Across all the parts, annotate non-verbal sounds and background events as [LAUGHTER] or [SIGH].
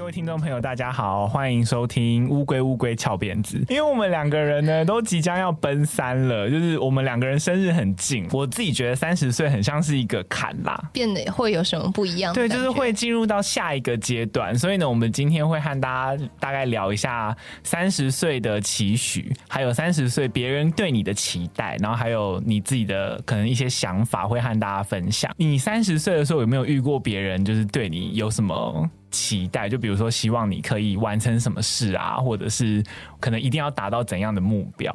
各位听众朋友，大家好，欢迎收听乌龟乌龟翘辫子。因为我们两个人呢，都即将要奔三了，就是我们两个人生日很近。我自己觉得三十岁很像是一个坎啦，变得会有什么不一样？对，就是会进入到下一个阶段。所以呢，我们今天会和大家大概聊一下三十岁的期许，还有三十岁别人对你的期待，然后还有你自己的可能一些想法，会和大家分享。你三十岁的时候有没有遇过别人，就是对你有什么？期待，就比如说希望你可以完成什么事啊，或者是可能一定要达到怎样的目标？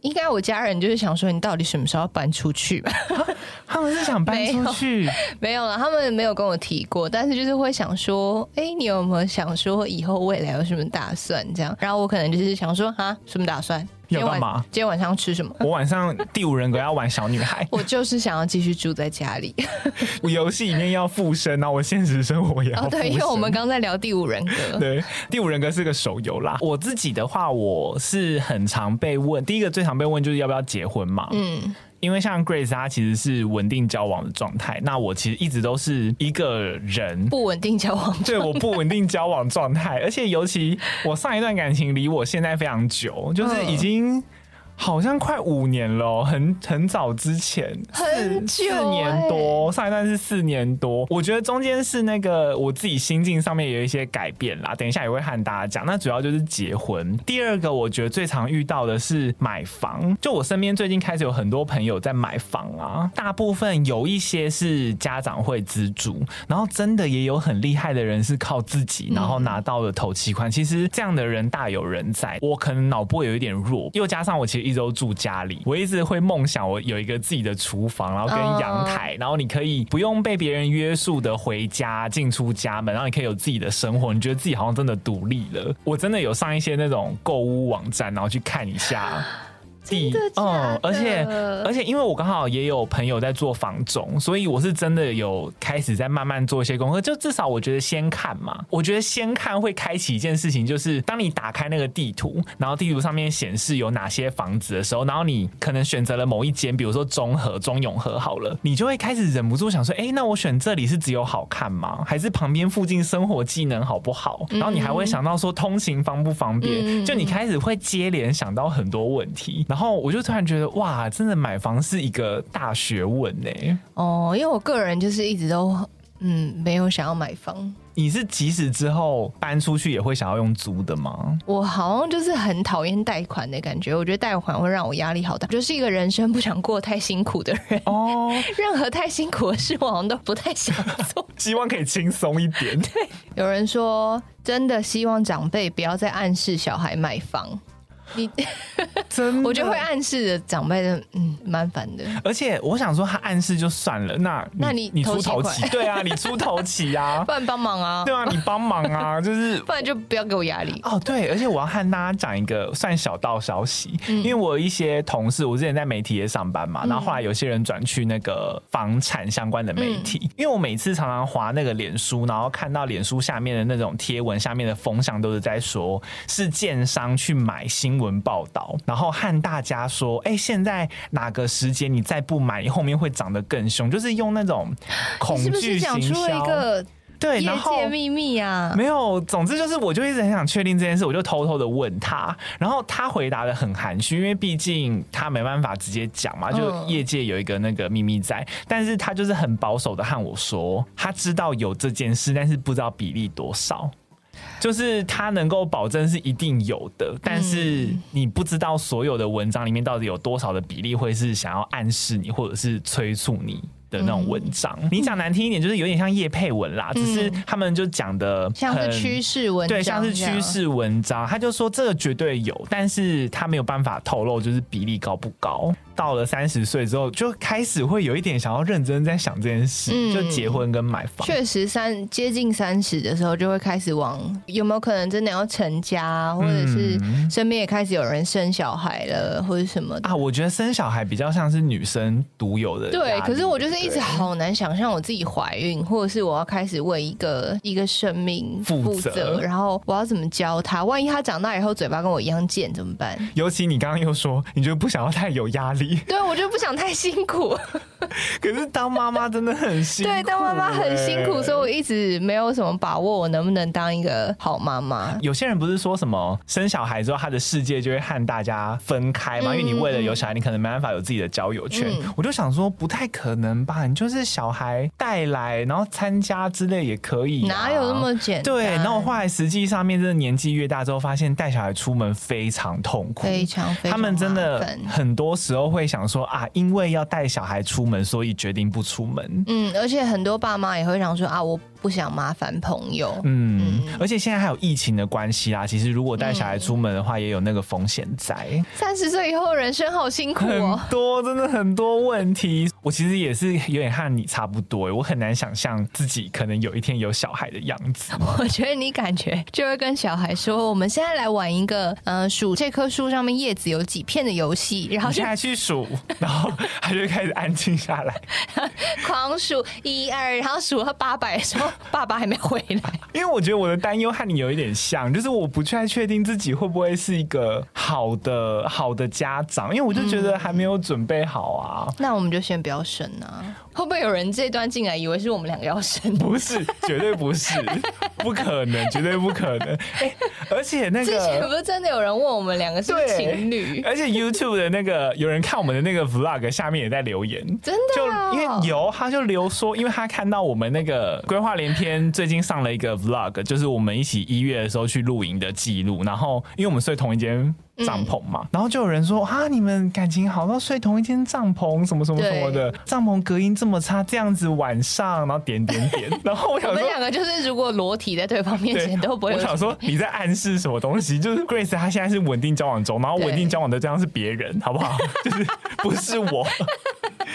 应该我家人就是想说，你到底什么时候要搬出去吧？他们是想搬出去？[LAUGHS] 没有了，他们没有跟我提过，但是就是会想说，哎、欸，你有没有想说以后未来有什么打算？这样，然后我可能就是想说，啊，什么打算？要干嘛？今天晚上吃什么？我晚上第五人格要玩小女孩。[LAUGHS] 我就是想要继续住在家里。[LAUGHS] 我游戏里面要附身，那我现实生活也要对，因为我们刚在聊第五人格。[LAUGHS] 对，第五人格是个手游啦。我自己的话，我是很常被问，第一个最常被问就是要不要结婚嘛。嗯。因为像 Grace 她其实是稳定交往的状态，那我其实一直都是一个人不稳定交往，对，我不稳定交往状态，而且尤其我上一段感情离我现在非常久，就是已经。好像快五年了，很很早之前，很久、欸，四年多，上一段是四年多。我觉得中间是那个我自己心境上面有一些改变啦，等一下也会和大家讲。那主要就是结婚。第二个，我觉得最常遇到的是买房。就我身边最近开始有很多朋友在买房啊，大部分有一些是家长会资助，然后真的也有很厉害的人是靠自己，然后拿到了头期款。其实这样的人大有人在。我可能脑波有一点弱，又加上我其实。一直都住家里，我一直会梦想我有一个自己的厨房，然后跟阳台，然后你可以不用被别人约束的回家进出家门，然后你可以有自己的生活，你觉得自己好像真的独立了。我真的有上一些那种购物网站，然后去看一下。真的的？嗯，而且而且，因为我刚好也有朋友在做房种，所以我是真的有开始在慢慢做一些功课。就至少我觉得先看嘛，我觉得先看会开启一件事情，就是当你打开那个地图，然后地图上面显示有哪些房子的时候，然后你可能选择了某一间，比如说中和、中永和好了，你就会开始忍不住想说，哎、欸，那我选这里是只有好看吗？还是旁边附近生活技能好不好？然后你还会想到说通勤方不方便？就你开始会接连想到很多问题。然后我就突然觉得，哇，真的买房是一个大学问呢。哦，因为我个人就是一直都嗯没有想要买房。你是即使之后搬出去也会想要用租的吗？我好像就是很讨厌贷款的感觉，我觉得贷款会让我压力好大。我就是一个人生不想过太辛苦的人哦，[LAUGHS] 任何太辛苦的事我好像都不太想做，[LAUGHS] 希望可以轻松一点。对，有人说真的希望长辈不要再暗示小孩买房。你 [LAUGHS] 真的，[LAUGHS] 我觉得会暗示的长辈的，嗯，蛮烦的。而且我想说，他暗示就算了，那你那你你出头起，[LAUGHS] 对啊，你出头起啊，不然帮忙啊，对啊，你帮忙啊，就是不然就不要给我压力。哦。对，而且我要和大家讲一个算小道消息，嗯，因为我有一些同事，我之前在媒体也上班嘛，然后后来有些人转去那个房产相关的媒体，嗯，因为我每次常常划那个脸书，然后看到脸书下面的那种贴文，下面的风向都是在说，是建商去买新。新闻报道，然后和大家说：“哎，现在哪个时间你再不买，你后面会涨得更凶。”就是用那种恐惧行销，讲出了一个对然后秘密啊。没有，总之就是，我就一直很想确定这件事，我就偷偷的问他，然后他回答的很含蓄，因为毕竟他没办法直接讲嘛，就业界有一个那个秘密在，嗯、但是他就是很保守的和我说，他知道有这件事，但是不知道比例多少。就是他能够保证是一定有的，但是你不知道所有的文章里面到底有多少的比例会是想要暗示你，或者是催促你的那种文章。你讲难听一点，就是有点像叶佩文啦，只是他们就讲的像是趋势文章，对，像是趋势文章。他就说这个绝对有，但是他没有办法透露就是比例高不高。到了三十岁之后，就开始会有一点想要认真在想这件事，嗯、就结婚跟买房。确实，三接近三十的时候，就会开始往有没有可能真的要成家，或者是身边也开始有人生小孩了，或者什么的啊。我觉得生小孩比较像是女生独有的。对，可是我就是一直好难想象我自己怀孕，或者是我要开始为一个一个生命负责，负责，然后我要怎么教他？万一他长大以后嘴巴跟我一样贱怎么办？尤其你刚刚又说，你就不想要太有压力。[LAUGHS] 对，我就不想太辛苦。[LAUGHS] 可是当妈妈真的很辛苦，欸，对，当妈妈很辛苦，所以我一直没有什么把握，我能不能当一个好妈妈。有些人不是说什么生小孩之后，他的世界就会和大家分开吗？嗯、因为你为了有小孩，你可能没办法有自己的交友圈。嗯、我就想说，不太可能吧？你就是小孩带来，然后参加之类也可以，哪有那么简单？对，然后后来实际上面，真的年纪越大之后，发现带小孩出门非常痛苦，非常非常。他们真的很多时候会想说啊，因为要带小孩出门，所以决定不出门。嗯，而且很多爸妈也会想说啊，我。不想麻烦朋友，嗯，嗯，而且现在还有疫情的关系啦。其实如果带小孩出门的话，也有那个风险在。三十岁以后人生好辛苦哦，很多真的很多问题。我其实也是有点和你差不多，我很难想象自己可能有一天有小孩的样子。我觉得你感觉就会跟小孩说：“我们现在来玩一个，呃，数这棵树上面叶子有几片的游戏。”然后现在去数，然后他就开始安静下来，[LAUGHS] 狂数一二，然后数到八百的时候。[LAUGHS] 爸爸还没回来，因为我觉得我的担忧和你有一点像，就是我不太确定自己会不会是一个好的好的家长，因为我就觉得还没有准备好啊。嗯、那我们就先不要生啊。会不会有人这段进来以为是我们两个要生？[LAUGHS] 不是，绝对不是，[LAUGHS] 不可能，绝对不可能。哎、欸，而且那个之前不是真的有人问我们两个是是情侣？而且 YouTube 的那个有人看我们的那个 Vlog 下面也在留言，真的、哦，就因为有他就留说，因为他看到我们那个规划连篇最近上了一个 Vlog，就是我们一起一月的时候去露营的记录，然后因为我们睡同一间。帐篷嘛，嗯、然后就有人说啊，你们感情好到睡同一间帐篷，什么什么什么的，帐篷隔音这么差，这样子晚上，然后点点点，[LAUGHS] 然后我想说，我们两个就是如果裸体在对方面前都不会。我想说你在暗示什么东西？就是 Grace 她现在是稳定交往中，然后稳定交往的对象是别人，好不好？[LAUGHS] 就是不是我。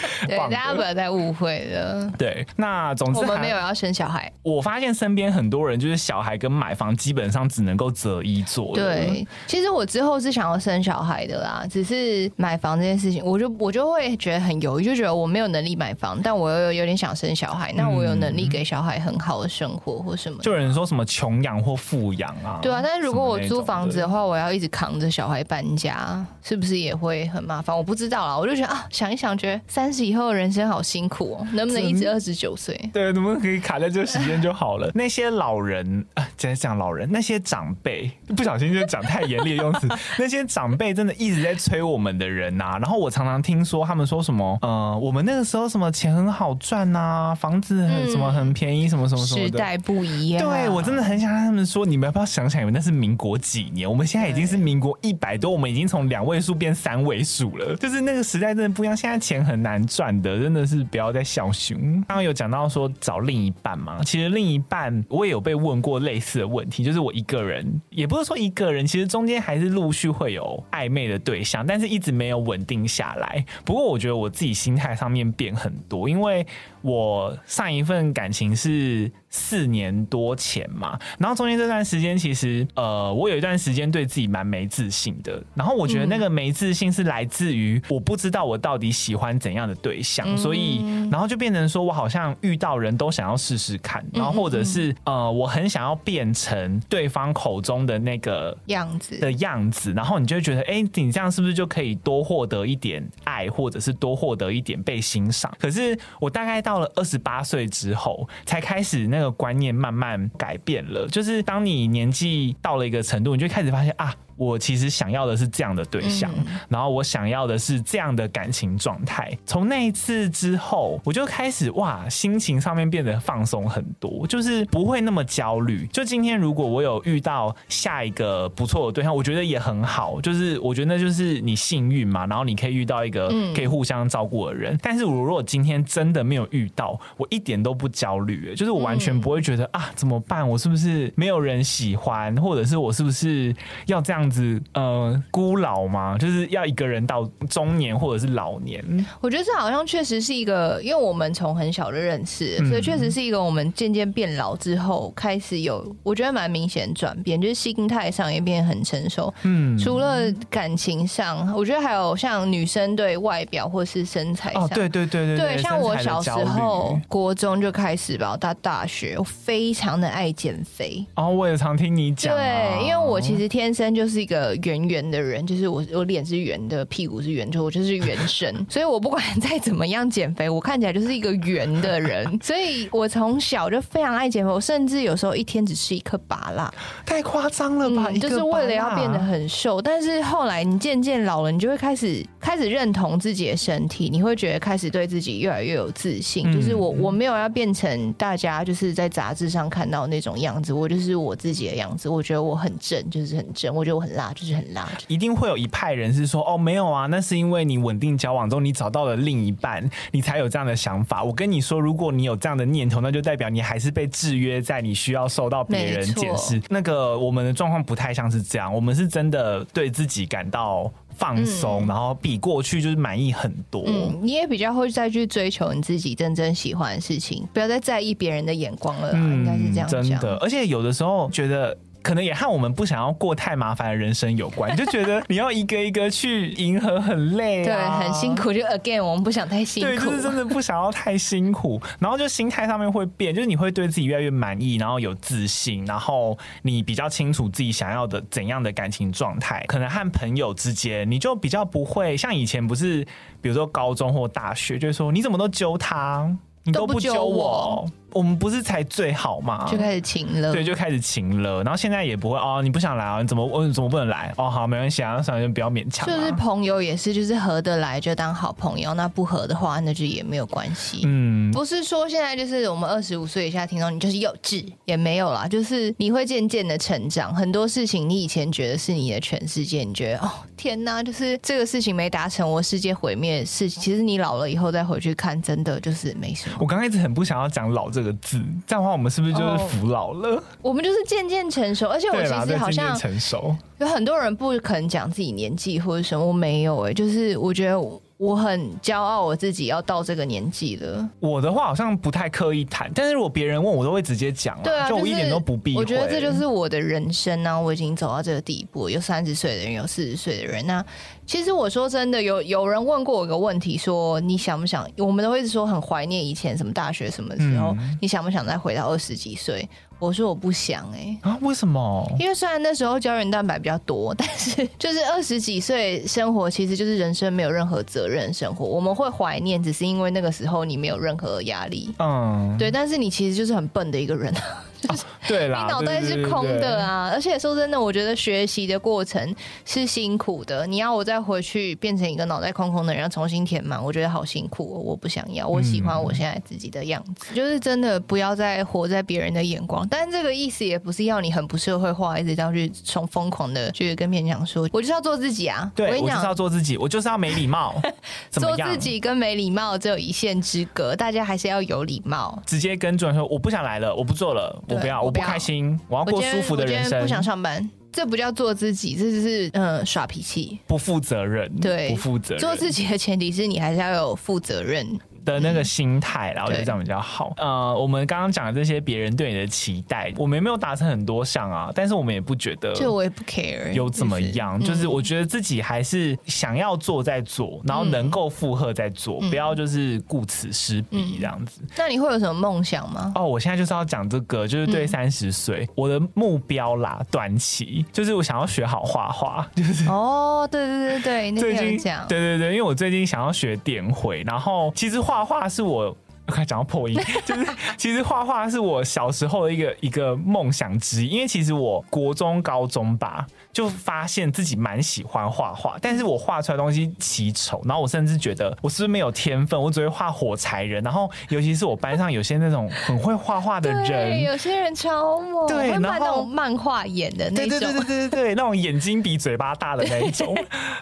[LAUGHS] 对，大家不要再误会了。对，那总之我们没有要生小孩。我发现身边很多人就是小孩跟买房基本上只能够择一做。对，其实我之后是想要生小孩的啦，只是买房这件事情，我就我就会觉得很犹豫，就觉得我没有能力买房，但我又有点想生小孩。那我有能力给小孩很好的生活或什么？就有人说什么穷养或富养啊？对啊，但是如果我租房子的话，我要一直扛着小孩搬家，是不是也会很麻烦？我不知道啦，我就觉得啊，想一想，觉得三十以后人生好辛苦哦，能不能一直二十九岁？对，能不能可以卡在这个时间就好了？[LAUGHS] 那些老人啊，[LAUGHS] 讲讲老人，那些长辈，不小心就讲太严厉的用词。[LAUGHS] 那些长辈真的一直在催我们的人呐、啊。然后我常常听说他们说什么，呃，我们那个时候什么钱很好赚呐、啊，房子很什么很便宜，什么什么什么的。时代不一样。对，我真的很想让他们说，你们要不要想想，你们那是民国几年？我们现在已经是民国一百多，我们已经从两位数变三位数了。就是那个时代真的不一样，现在钱很难赚的，真的是不要再小熊。刚刚有讲到说找另一半嘛，其实另一半我也有被问过类似的问题，就是我一个人，也不是说一个人，其实中间还是陆续会有暧昧的对象，但是一直没有稳定下来。不过我觉得我自己心态上面变很多，因为我上一份感情是四年多前嘛，然后中间这段时间其实呃，我有一段时间对自己蛮没自信的，然后我觉得那个没自信是来自于我不知道我到底喜欢怎样的对象，所以然后就变成说我好像遇到人都想要试试看，然后或者是呃，我很想要变成对方口中的那个样子。的样子，然后你就会觉得哎、欸，你这样是不是就可以多获得一点爱，或者是多获得一点被欣赏？可是我大概到了二十八岁之后，才开始那个观念慢慢改变了，就是当你年纪到了一个程度，你就开始发现啊。我其实想要的是这样的对象，嗯、然后我想要的是这样的感情状态。从那一次之后，我就开始哇，心情上面变得放松很多，就是不会那么焦虑。就今天如果我有遇到下一个不错的对象，我觉得也很好。就是我觉得那就是你幸运嘛，然后你可以遇到一个可以互相照顾的人。嗯、但是我如果今天真的没有遇到，我一点都不焦虑，就是我完全不会觉得、嗯、啊怎么办？我是不是没有人喜欢，或者是我是不是要这样？子呃孤老吗？就是要一个人到中年或者是老年？我觉得这好像确实是一个，因为我们从很小的认识，所以确实是一个我们渐渐变老之后开始有，我觉得蛮明显转变，就是心态上也变得很成熟。嗯，除了感情上，我觉得还有像女生对外表或是身材上，哦，对对对对对，像我小时候国中就开始吧，到大学我非常的爱减肥。哦，我也常听你讲啊，对，因为我其实天生就是。就是一个圆圆的人，就是我我脸是圆的，屁股是圆，就我就是圆身，[LAUGHS] 所以我不管再怎么样减肥，我看起来就是一个圆的人。所以我从小就非常爱减肥，我甚至有时候一天只吃一颗芭乐，太夸张了吧？嗯，就是为了要变得很瘦。但是后来你渐渐老了，你就会开始开始认同自己的身体，你会觉得开始对自己越来越有自信。嗯、就是我我没有要变成大家就是在杂志上看到那种样子，我就是我自己的样子。我觉得我很正，就是很正；我觉得我很辣，就是很辣。一定会有一派人是说：“哦，没有啊，那是因为你稳定交往中，你找到了另一半，你才有这样的想法。”我跟你说，如果你有这样的念头，那就代表你还是被制约在你需要受到别人检视。那个我们的状况不太像是这样，我们是真的对自己感到放松，嗯、然后比过去就是满意很多。嗯，你也比较会再去追求你自己真正喜欢的事情，不要再在意别人的眼光了。嗯，应该是这样。真的，而且有的时候觉得。可能也和我们不想要过太麻烦的人生有关，就觉得你要一个一个去迎合很累，啊，[LAUGHS] 对，很辛苦。就 again，我们不想太辛苦，对，就是真的不想要太辛苦。然后就心态上面会变，就是你会对自己越来越满意，然后有自信，然后你比较清楚自己想要的怎样的感情状态。可能和朋友之间，你就比较不会像以前不是，比如说高中或大学，就是说你怎么都揪他，你都不揪我。我们不是才最好吗？就开始情了，对，就开始情了。然后现在也不会哦，你不想来啊？你怎么我怎么不能来？哦，好，没关系啊，算了，就不要勉强。就是朋友也是，就是合得来就当好朋友，那不合的话，那就也没有关系。嗯，不是说现在就是我们二十五岁以下听到你就是幼稚，也没有啦，就是你会渐渐的成长。很多事情你以前觉得是你的全世界，你觉得哦天哪，就是这个事情没达成，我世界毁灭的事情。其实你老了以后再回去看，真的就是没什么。我刚开始很不想要讲老这个。这个字，这样的话，我们是不是就是服老了？Oh, [LAUGHS] 我们就是渐渐成熟，而且我其实好像成熟。有很多人不可能讲自己年纪或者什么，我没有哎、欸，就是我觉得。我很骄傲，我自己要到这个年纪了。我的话好像不太刻意谈，但是如果别人问我，都会直接讲。对啊，就我一点都不避讳。我觉得这就是我的人生啊，我已经走到这个地步，有三十岁的人，有四十岁的人。那其实我说真的，有有人问过我一个问题，说你想不想？我们都会一直说很怀念以前什么大学什么时候，嗯、你想不想再回到二十几岁？我说我不想哎、欸、啊，为什么？因为虽然那时候胶原蛋白比较多，但是 [LAUGHS] 就是二十几岁生活其实就是人生没有任何责任生活。我们会怀念，只是因为那个时候你没有任何压力。嗯，对。但是你其实就是很笨的一个人。就是、对啦，你脑袋是空的啊！而且说真的，我觉得学习的过程是辛苦的。你要我再回去变成一个脑袋空空的人，要重新填满，我觉得好辛苦哦。我不想要，我喜欢我现在自己的样子。嗯、就是真的不要再活在别人的眼光。但这个意思也不是要你很不社会化，一直要去从疯狂的去跟别人讲说，我就是要做自己啊！对，我跟你讲，我就是要做自己，我就是要没礼貌。[LAUGHS] 做自己跟没礼貌只有一线之隔，大家还是要有礼貌。直接跟主管说，我不想来了，我不做了。我不要，我不开心，我要过舒服的人生。不想上班，这不叫做自己，这就是嗯耍脾气，不负责任。对，不负责任。做自己的前提是你还是要有负责任。的那个心态，然后我觉得这样比较好。呃，我们刚刚讲的这些别人对你的期待，我们也没有达成很多项啊，但是我们也不觉得，就我也不 care 有怎么样，就是，就是我觉得自己还是想要做再做，然后能够负荷再做，嗯、不要就是顾此失彼这样子。那你会有什么梦想吗？哦，我现在就是要讲这个，就是对三十岁我的目标啦，短期就是我想要学好画画，就是哦，对对对对，那天有讲，对对对，因为我最近想要学电绘，然后其实画。画画是我。[LAUGHS] 快讲到破音，[LAUGHS] 就是其实画画是我小时候的一个一个梦想之一，因为其实我国中、高中吧，就发现自己蛮喜欢画画，但是我画出来的东西奇丑，然后我甚至觉得我是不是没有天分，我只会画火柴人，然后尤其是我班上有些那种很会画画的人，有些人超猛，对，然后那种漫画眼的那种，对对对对对对，那种眼睛比嘴巴大的那一种，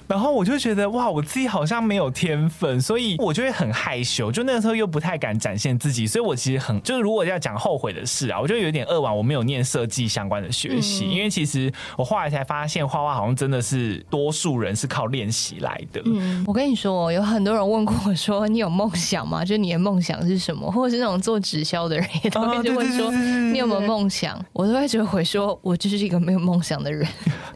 然后我就觉得哇，我自己好像没有天分，所以我就会很害羞，就那个时候又不太敢。展现自己，所以我其实很就是，如果要讲后悔的事啊，我就有点扼腕，我没有念设计相关的学习，嗯、因为其实我后来才发现，画画好像真的是多数人是靠练习来的。嗯，我跟你说，有很多人问过我说，你有梦想吗？[LAUGHS] 就你的梦想是什么？[LAUGHS] 或者是那种做直销的人也都会就问说，你有没有梦想？我都会只会说，[LAUGHS] 我就是一个没有梦想的人。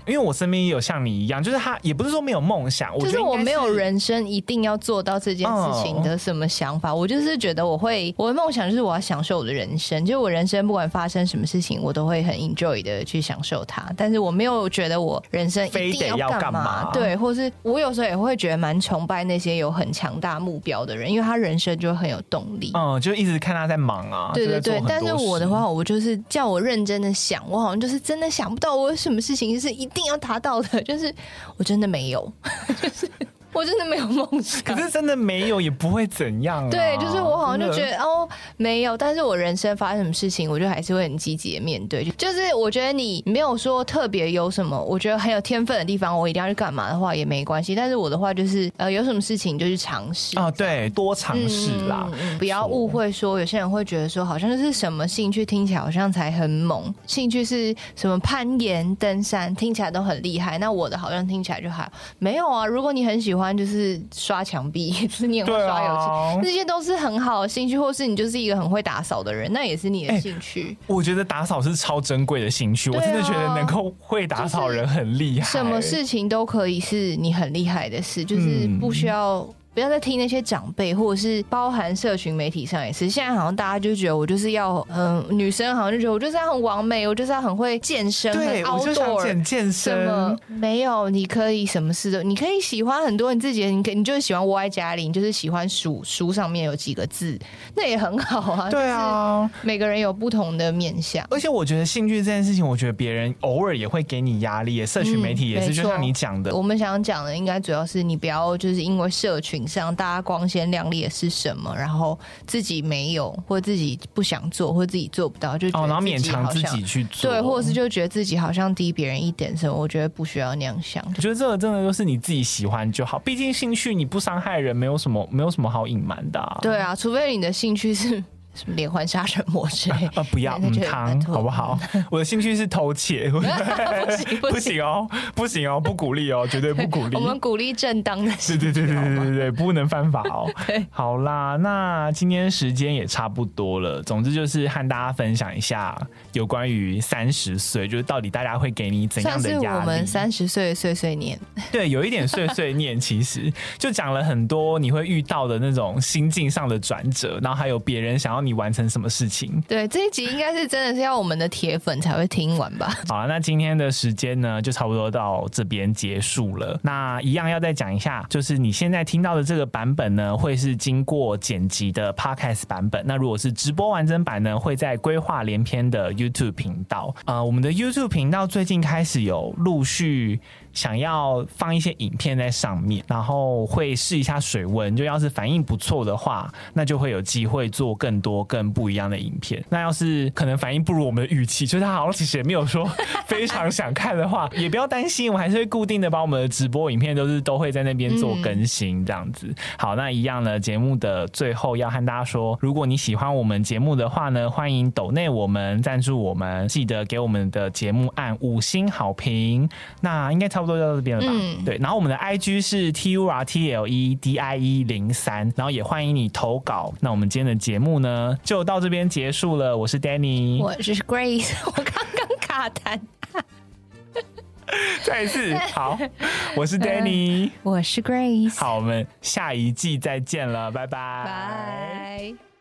因为我身边也有像你一样，就是他也不是说没有梦想，我就是我没有人生一定要做到这件事情的什么想法，我就是觉得。我会我的梦想就是我要享受我的人生，就我人生不管发生什么事情，我都会很 enjoy 的去享受它。但是我没有觉得我人生一定要干嘛，嘛对，或是我有时候也会觉得蛮崇拜那些有很强大目标的人，因为他人生就很有动力。嗯，就一直看他在忙啊。对对对，但是我的话，我就是叫我认真的想，我好像就是真的想不到我有什么事情是一定要达到的，就是我真的没有，[LAUGHS] 就是。我真的没有梦想，可是真的没有也不会怎样啊。对，就是我好像就觉得哦，没有，但是我人生发生什么事情，我就还是会很积极的面对。就是我觉得你没有说特别有什么，我觉得很有天分的地方，我一定要去干嘛的话也没关系。但是我的话就是呃，有什么事情就去尝试啊，对，多尝试啦，嗯，不要误会说有些人会觉得说好像就是什么兴趣听起来好像才很猛，兴趣是什么攀岩、登山，听起来都很厉害。那我的好像听起来就还没有啊。如果你很喜欢。就是刷墙壁，[LAUGHS] 就是你很会刷油漆，啊、这些都是很好的兴趣，或是你就是一个很会打扫的人，那也是你的兴趣。欸、我觉得打扫是超珍贵的兴趣，啊、我真的觉得能够会打扫人很厉害，什么事情都可以是你很厉害的事，就是不需要。嗯不要再听那些长辈，或者是包含社群媒体上也是。现在好像大家就觉得我就是要，嗯、呃，女生好像就觉得我就是要很完美，我就是要很会健身，对，很 outdoor，我就想健健身。什么没有？你可以什么事都，你可以喜欢很多你自己的，你可你就是喜欢窝在家里，你就是喜欢书书上面有几个字，那也很好啊。对啊，每个人有不同的面向。而且我觉得兴趣这件事情，我觉得别人偶尔也会给你压力，社群媒体也是，嗯、就像你讲的。我们想讲的应该主要是你不要就是因为社群上大家光。鲜亮丽的是什么？然后自己没有，或者自己不想做，或者自己做不到，就哦，然后勉强自己去做，对，或者是就觉得自己好像低别人一点什么？我觉得不需要那样想。我觉得这个真的就是你自己喜欢就好，毕竟兴趣你不伤害人，没有什么没有什么好隐瞒的啊。对啊，除非你的兴趣是。什么连环杀人魔之类？[LAUGHS] 啊，不要，嗯，汤，好不好？[LAUGHS] 我的兴趣是偷窃，[LAUGHS] 不行，不行哦，不行哦，不鼓励哦，绝对不鼓励。我们鼓励正当的，对对对对对对对，不能犯法哦。好啦，那今天时间也差不多了。总之就是和大家分享一下有关于三十岁，就是到底大家会给你怎样的压力？我们三十岁的碎碎念，对，有一点碎碎念，其实就讲了很多你会遇到的那种心境上的转折，然后还有别人想要。你完成什么事情？对，这一集应该是真的是要我们的铁粉才会听完吧。[LAUGHS] 好啊，那今天的时间呢，就差不多到这边结束了。那一样要再讲一下，就是你现在听到的这个版本呢，会是经过剪辑的 Podcast 版本。那如果是直播完整版呢，会在规划连篇的 YouTube 频道。呃，我们的 YouTube 频道最近开始有陆续。想要放一些影片在上面，然后会试一下水温，就要是反应不错的话，那就会有机会做更多更不一样的影片。那要是可能反应不如我们的预期，就是他好像其实也没有说非常想看的话，也不要担心，我还是会固定的把我们的直播影片都是都会在那边做更新这样子。好，那一样呢，节目的最后要和大家说，如果你喜欢我们节目的话呢，欢迎抖内我们赞助我们，记得给我们的节目按五星好评。那应该超。都到这边了吧？嗯、对，然后我们的 I G 是 T U R T L E D I E 零三，然后也欢迎你投稿。那我们今天的节目呢，就到这边结束了。我是 Danny，我是 Grace，[LAUGHS] 我刚刚卡弹，[LAUGHS] 再一次好，我是 Danny，我是 Grace，好，我们下一季再见了，拜拜，拜。